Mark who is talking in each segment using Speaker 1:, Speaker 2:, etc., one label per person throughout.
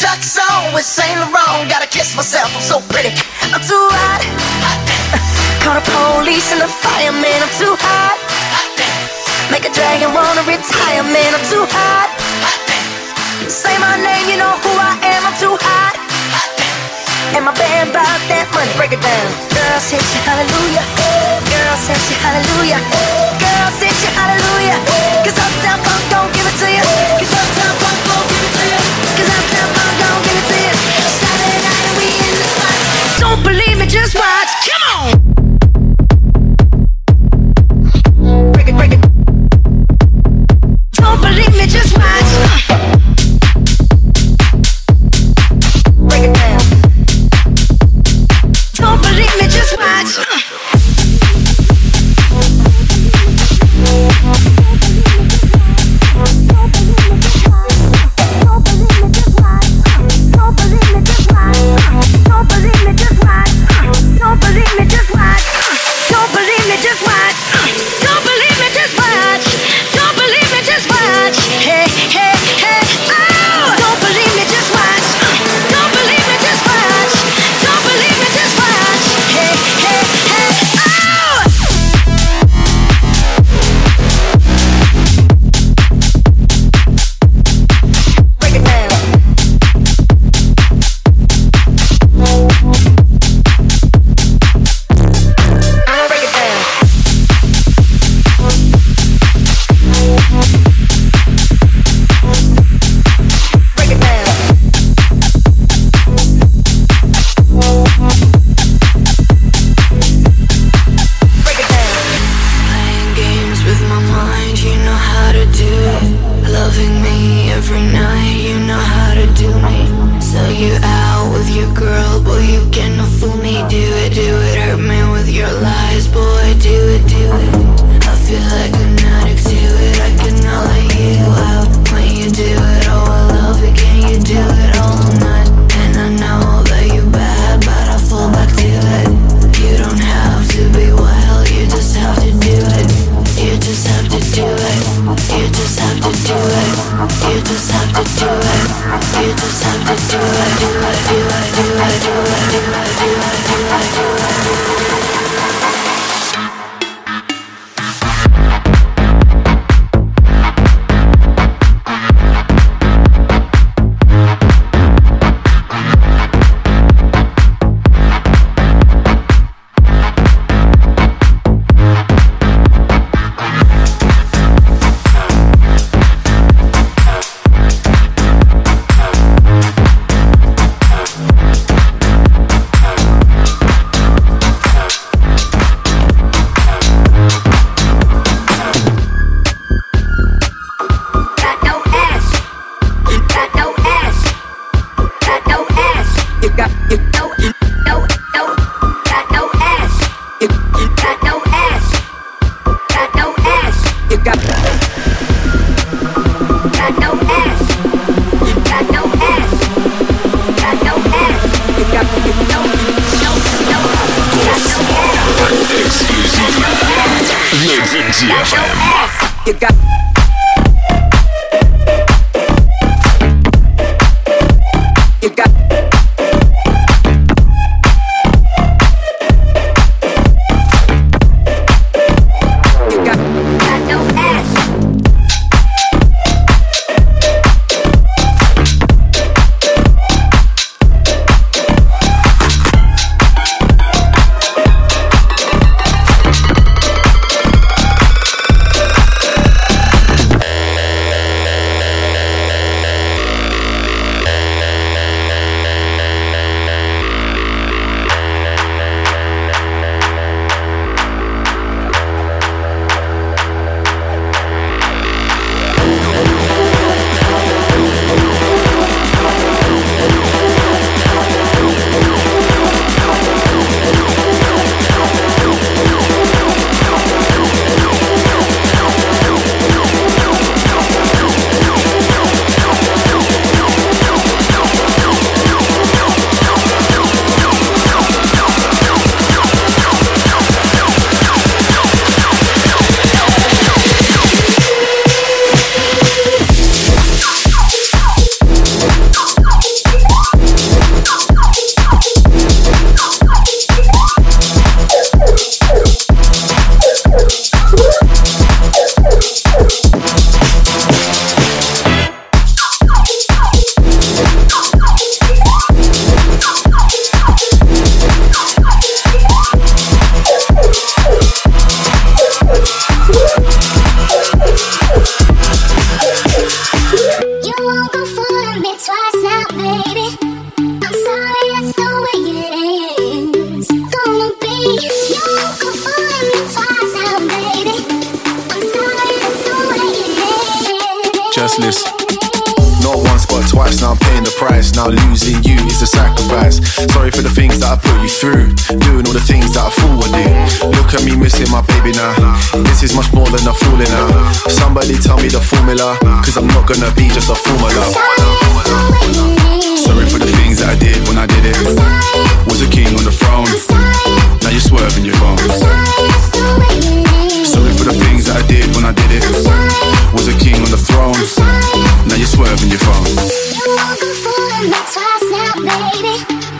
Speaker 1: Chuck's on with Saint Laurent. Gotta kiss myself, I'm so pretty. I'm too hot. Call the police and the fireman, I'm too hot. Make a dragon wanna retire, man, I'm too hot. Say my name, you know who I am, I'm too hot. And my band bought that money, break it down. Girl, said you hallelujah. Girl, said you hallelujah. Girl, said you hallelujah. Cause Uptown Funk don't give it to you. Cause Uptown
Speaker 2: Sorry for the things that I put you through. Doing all the things that I thought would do. Look at me missing my baby now. This is much more than a fooling now. Somebody tell me the formula. Cause I'm not gonna be just a formula. Sorry for the things that I did when I did it. Was a king on the throne. Now you're swerving your phone. Sorry for the things that I did when I did it. Was a king on the throne. Now you're swerving your phone.
Speaker 3: You won't fooling me twice now, baby.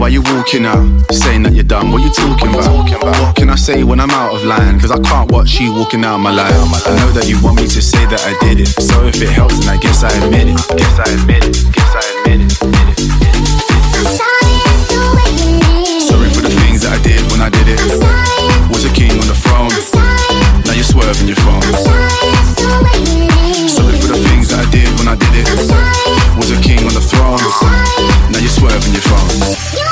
Speaker 2: while you walking out. Saying that you're done, what you talking about? What can I say when I'm out of line? Cause I can't watch you walking out my life. I know that you want me to say that I did it. So if it helps, then I guess I admit it. Guess I admit it. Guess I admit it. Admit it. Sorry for the things that I did when I did it. Was a king on the throne. Now you're swerving your phone. Sorry for the things that I did when I did it. Was a king on the throne. Now you're swerving your phone.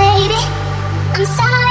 Speaker 3: Baby. I'm sorry,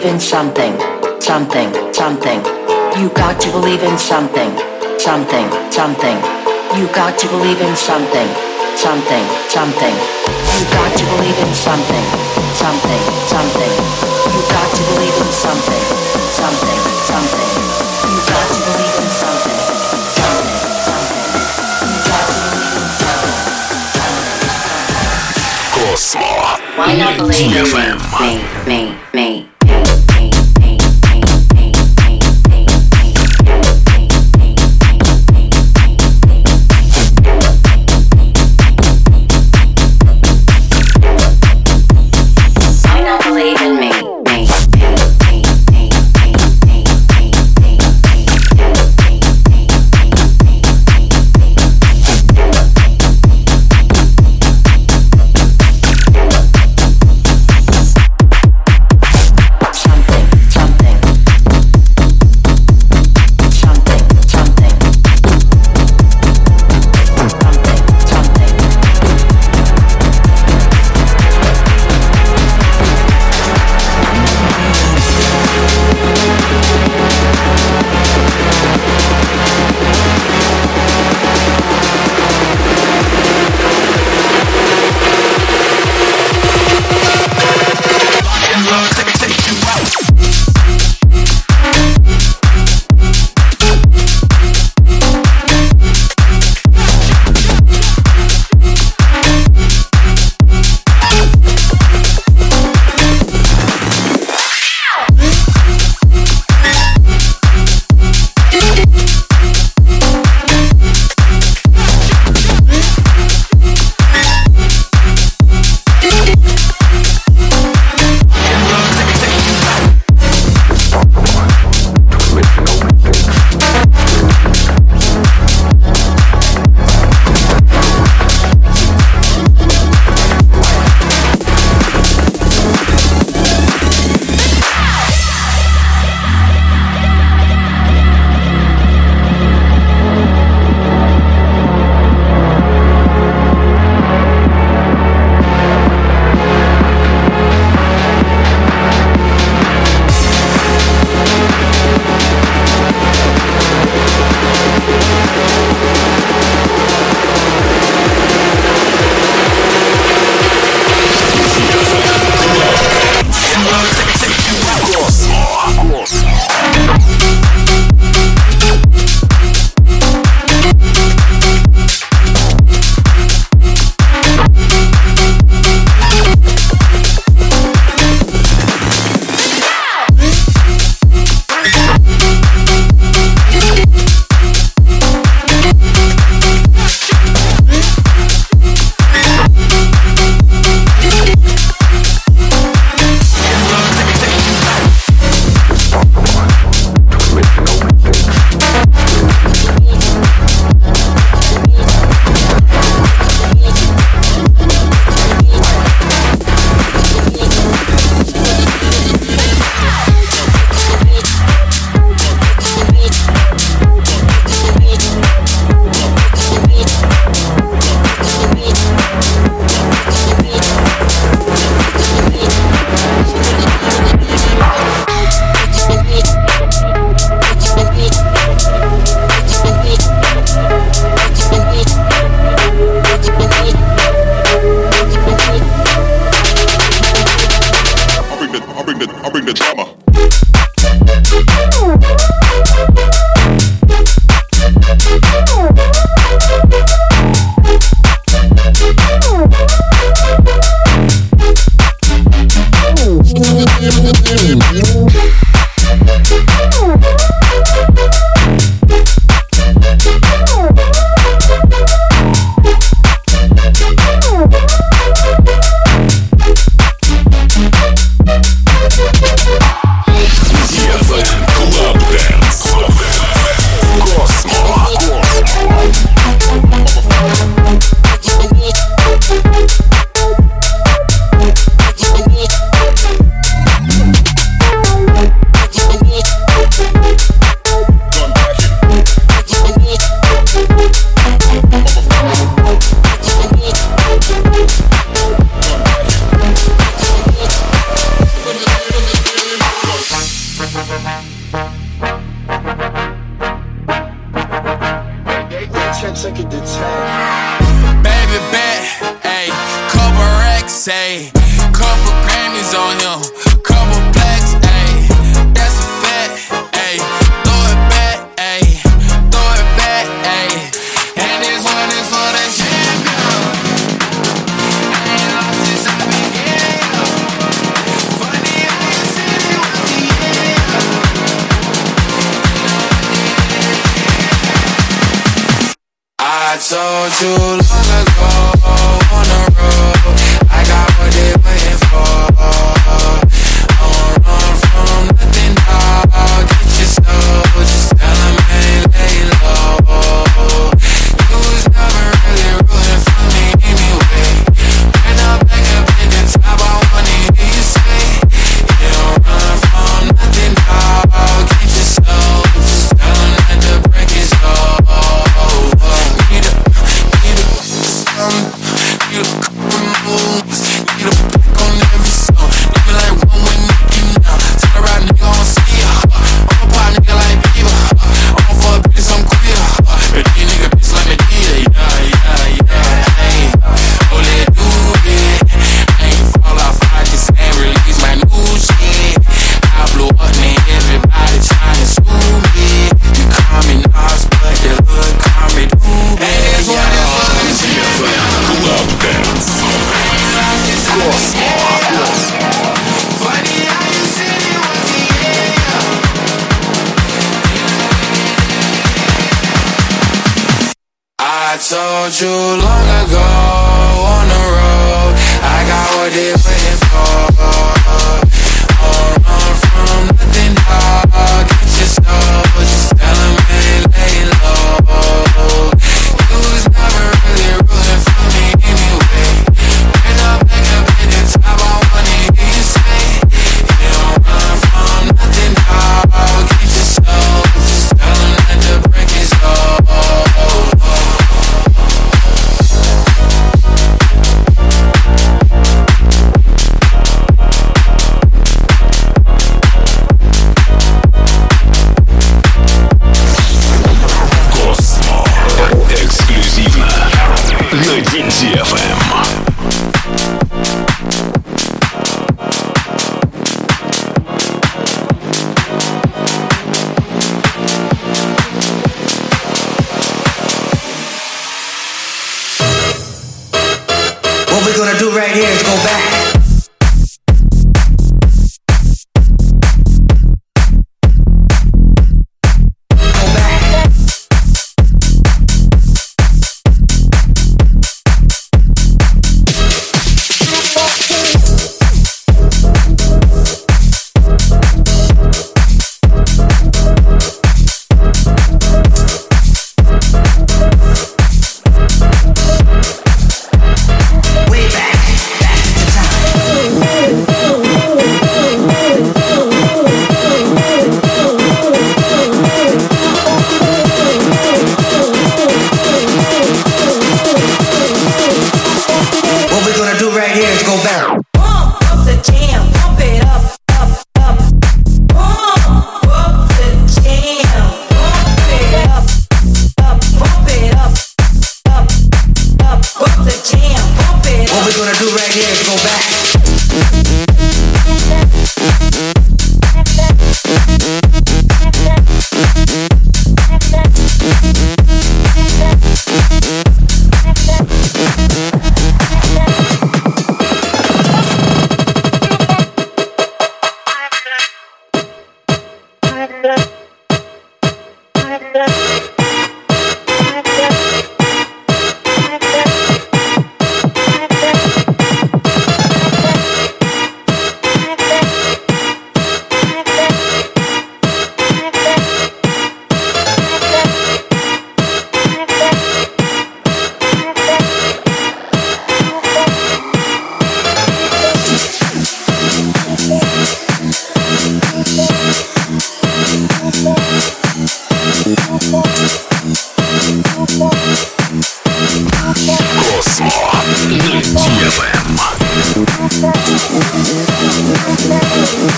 Speaker 4: believe in something, something, something. You got to believe in something, something, something. You got to believe in something, something, something. You got to believe in something, something, something. You got to believe in something, something, something. You got to believe in something.
Speaker 5: Cosmo.
Speaker 4: Why not believe me, me, me?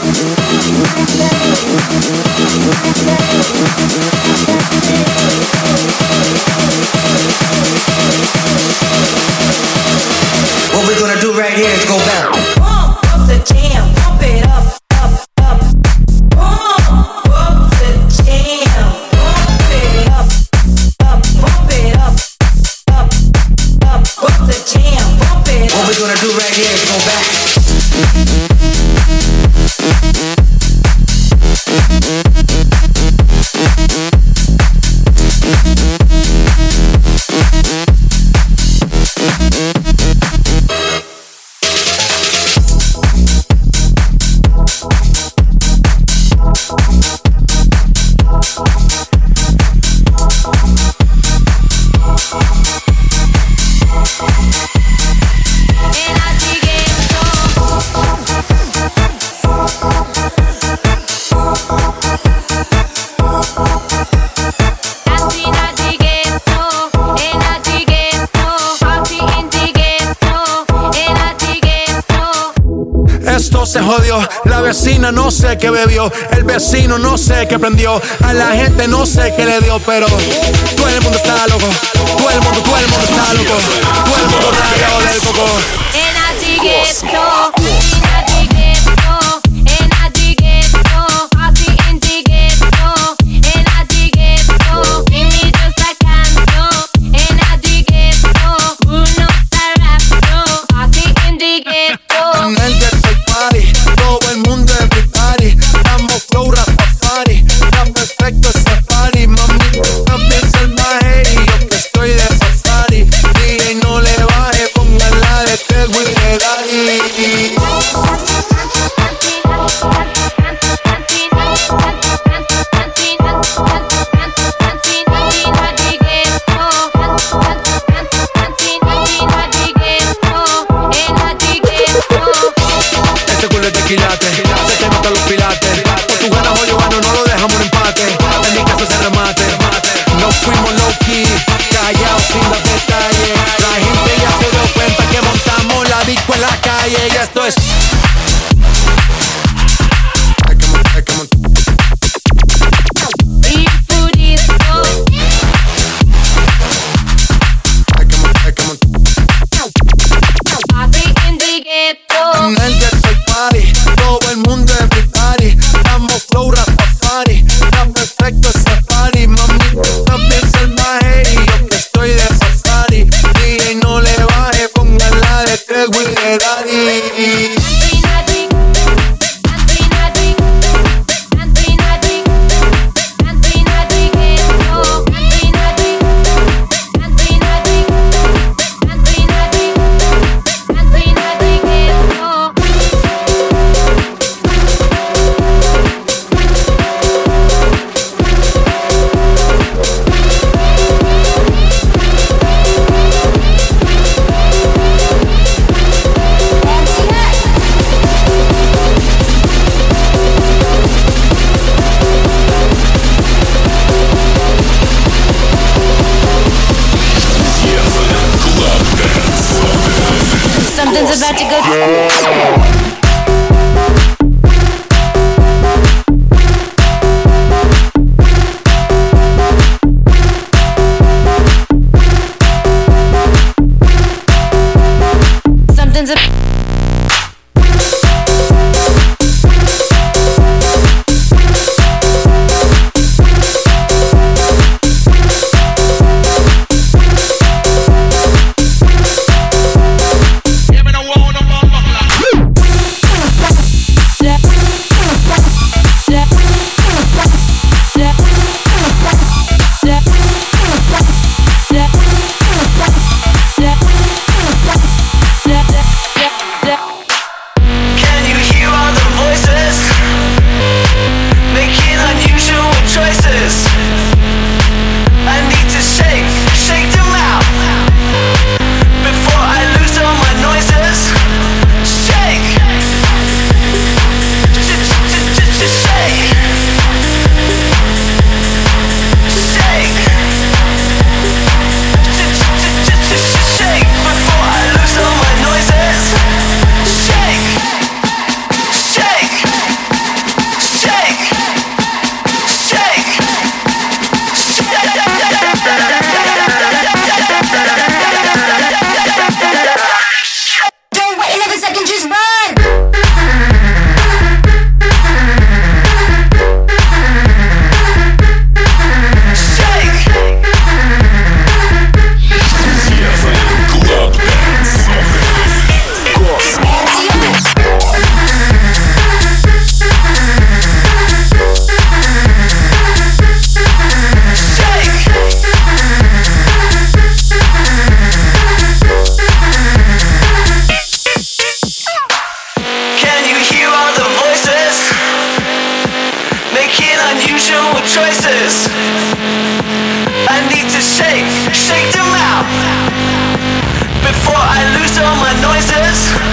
Speaker 6: To
Speaker 7: que prendió. A la gente no sé qué le dio, pero
Speaker 8: with it, I a
Speaker 6: unusual choices. I need to shake, shake them out before I lose all my noises.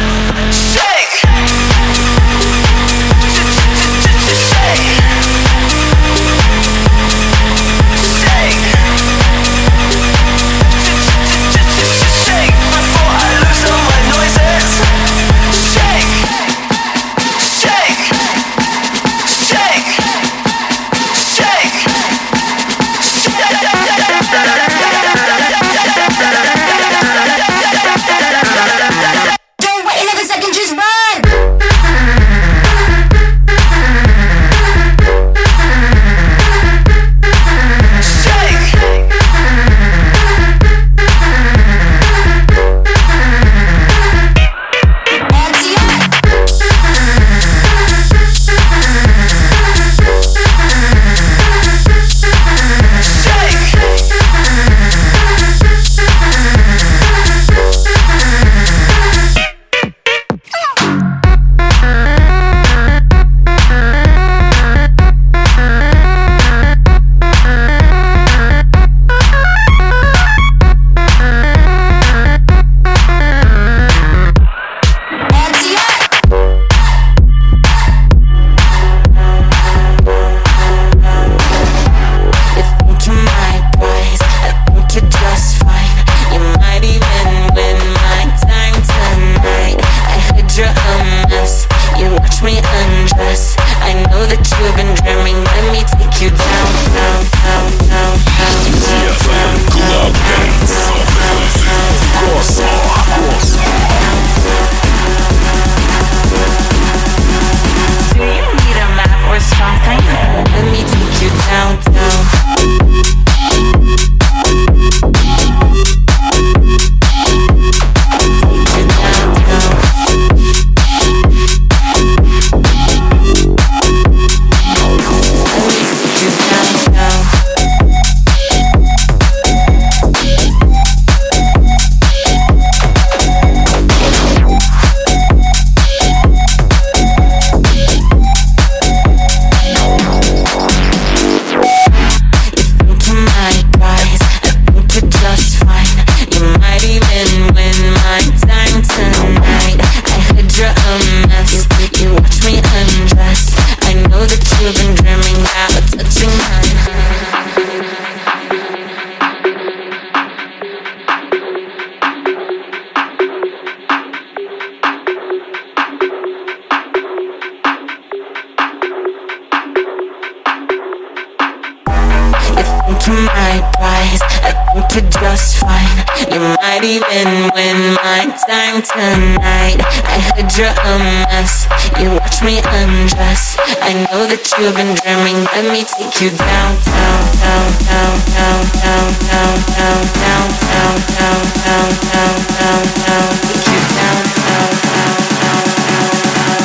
Speaker 9: you've been dreaming. Let me take you downtown, down, down, down, down, down, down, down, down, down, down, down, down, down, take you downtown, down, down, down, down.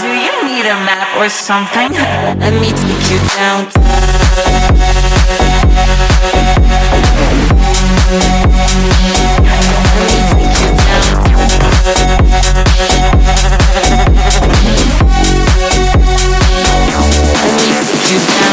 Speaker 9: Do you need a map or something? Let me take you down.
Speaker 10: Let me take you down. you down.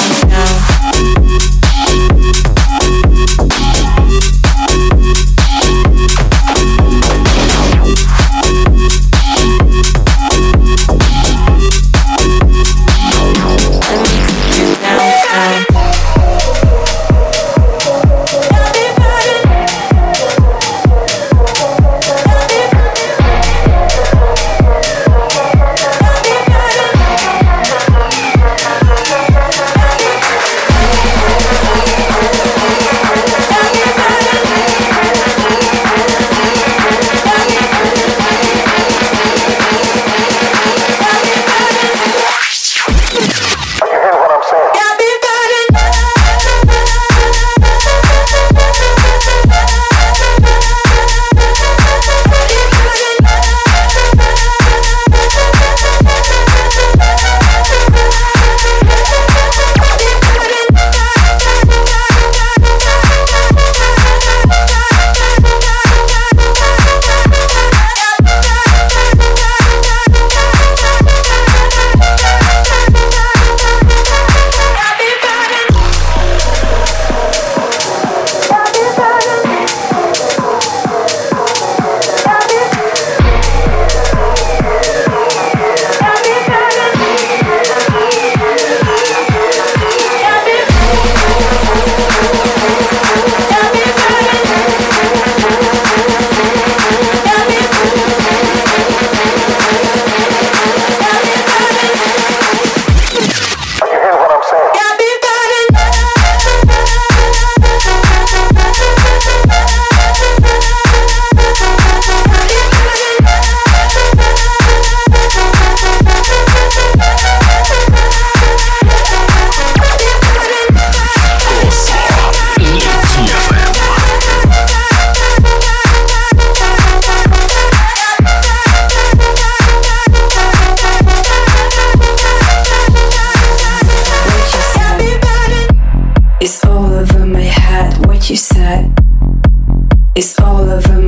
Speaker 10: It's all over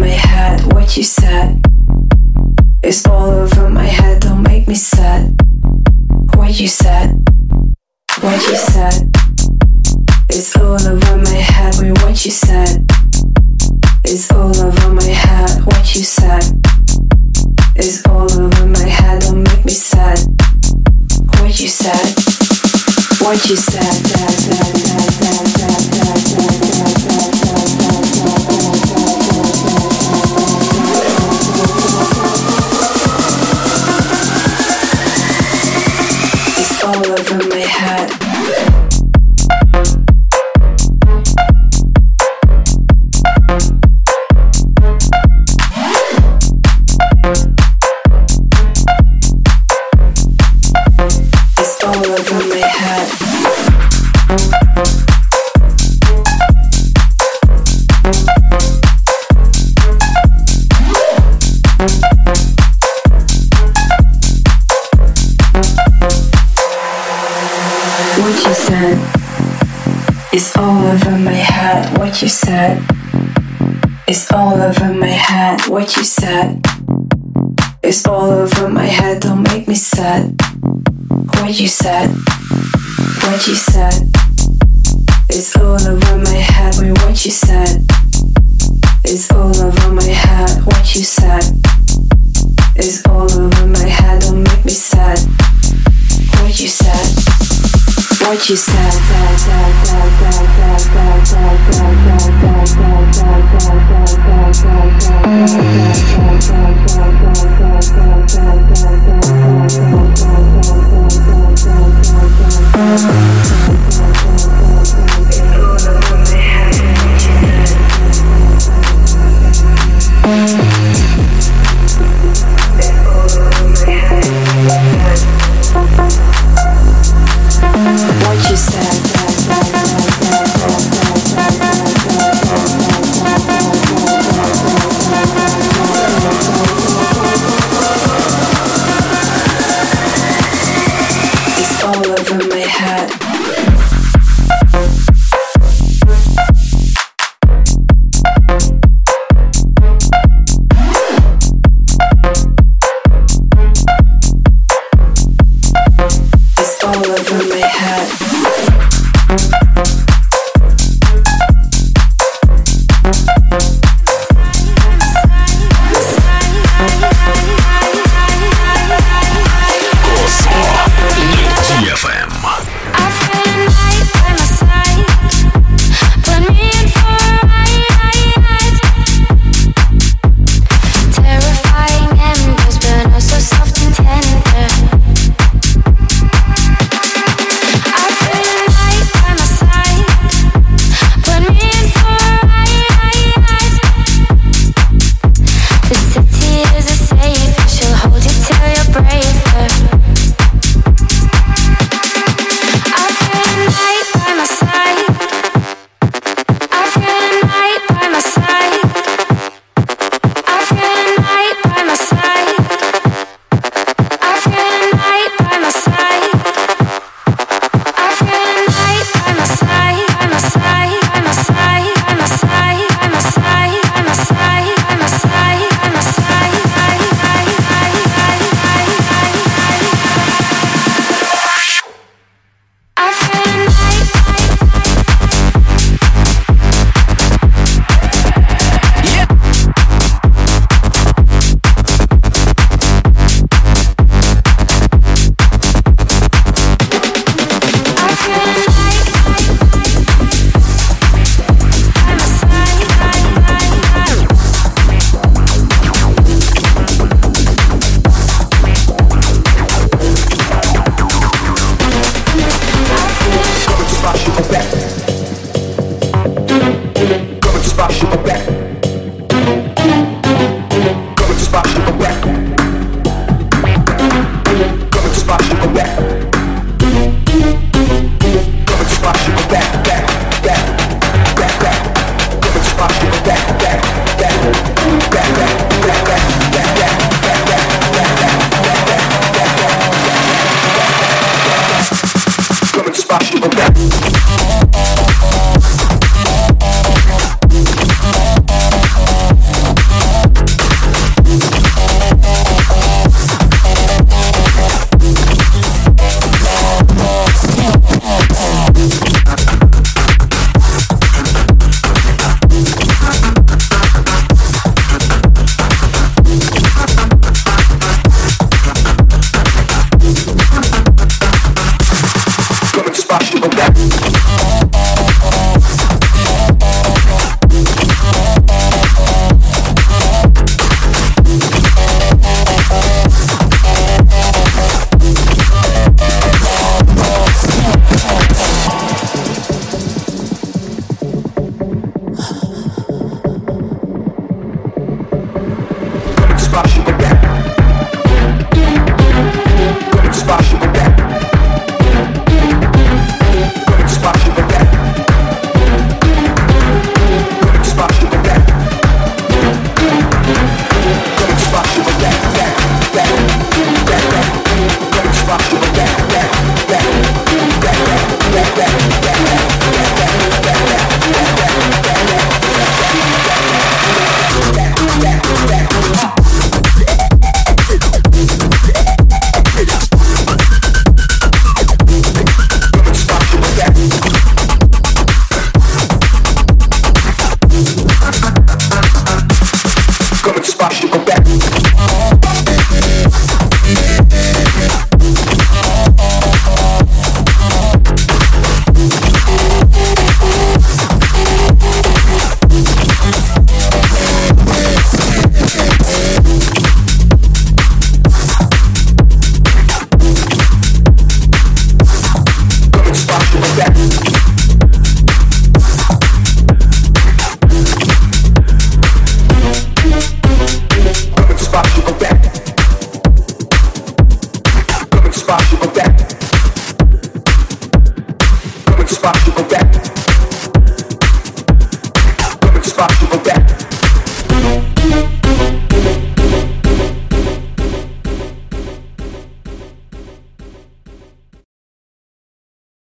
Speaker 10: what you said.